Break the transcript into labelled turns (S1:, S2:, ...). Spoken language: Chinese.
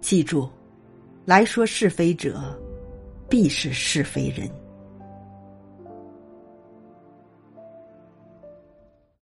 S1: 记住来说是非者必是是非人。